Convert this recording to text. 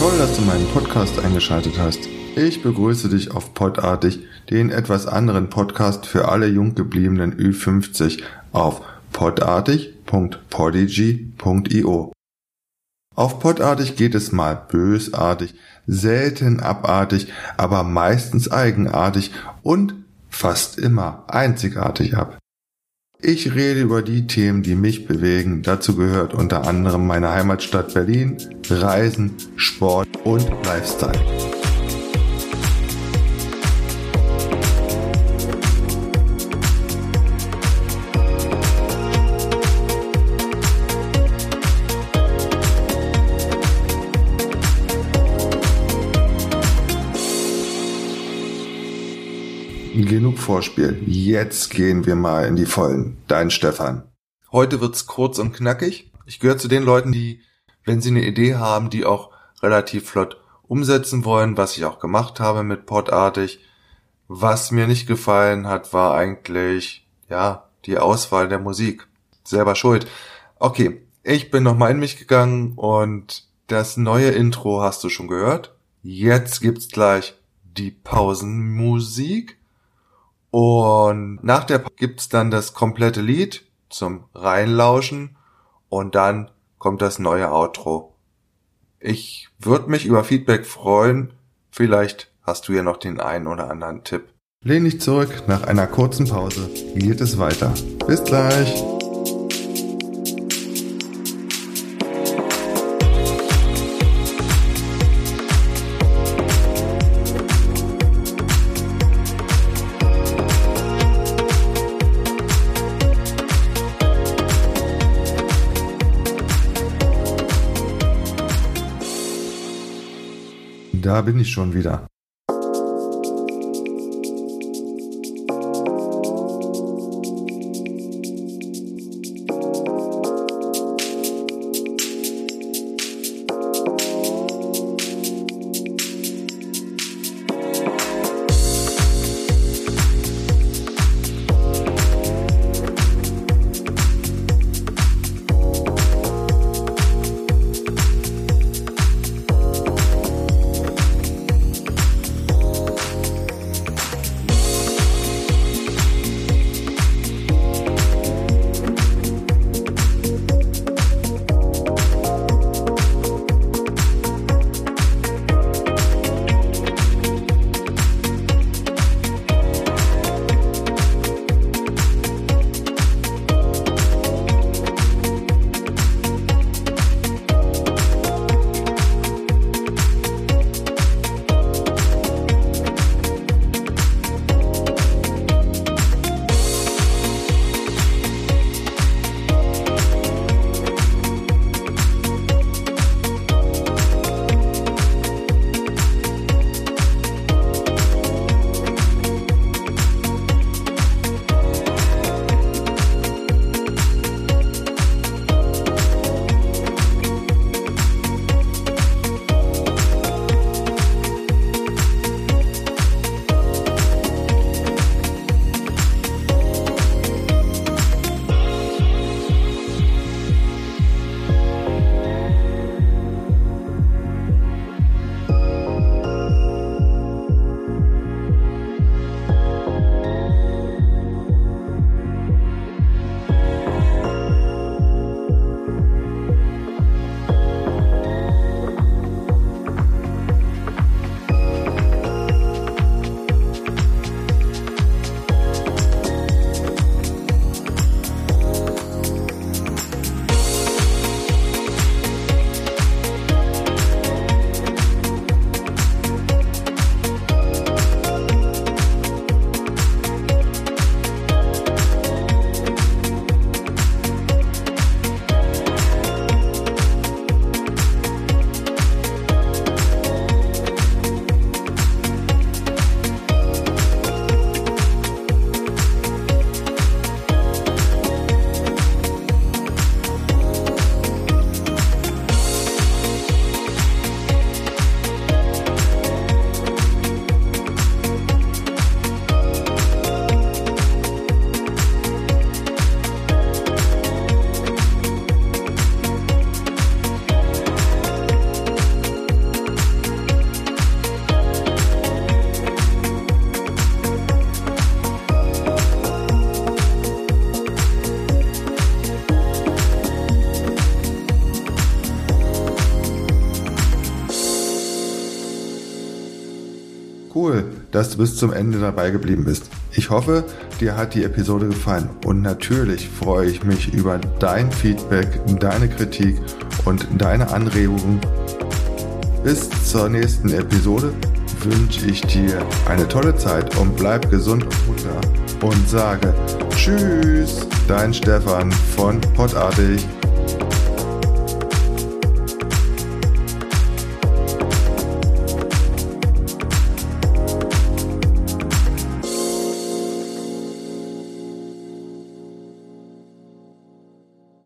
dass du meinen Podcast eingeschaltet hast. Ich begrüße dich auf Podartig, den etwas anderen Podcast für alle jung gebliebenen Ü50 auf podartig.podigy.io. Auf Podartig geht es mal bösartig, selten abartig, aber meistens eigenartig und fast immer einzigartig ab. Ich rede über die Themen, die mich bewegen. Dazu gehört unter anderem meine Heimatstadt Berlin, Reisen, Sport und Lifestyle. Genug Vorspiel. Jetzt gehen wir mal in die Vollen. Dein Stefan. Heute wird's kurz und knackig. Ich gehöre zu den Leuten, die, wenn sie eine Idee haben, die auch relativ flott umsetzen wollen, was ich auch gemacht habe mit Podartig. Was mir nicht gefallen hat, war eigentlich, ja, die Auswahl der Musik. Selber schuld. Okay, ich bin nochmal in mich gegangen und das neue Intro hast du schon gehört. Jetzt gibt's gleich die Pausenmusik. Und nach der gibt's dann das komplette Lied zum Reinlauschen und dann kommt das neue Outro. Ich würde mich über Feedback freuen. Vielleicht hast du ja noch den einen oder anderen Tipp. Lehn dich zurück, nach einer kurzen Pause geht es weiter. Bis gleich. Da bin ich schon wieder. Dass du bis zum Ende dabei geblieben bist. Ich hoffe, dir hat die Episode gefallen und natürlich freue ich mich über dein Feedback, deine Kritik und deine Anregungen. Bis zur nächsten Episode wünsche ich dir eine tolle Zeit und bleib gesund und munter und sage Tschüss, dein Stefan von Potartig.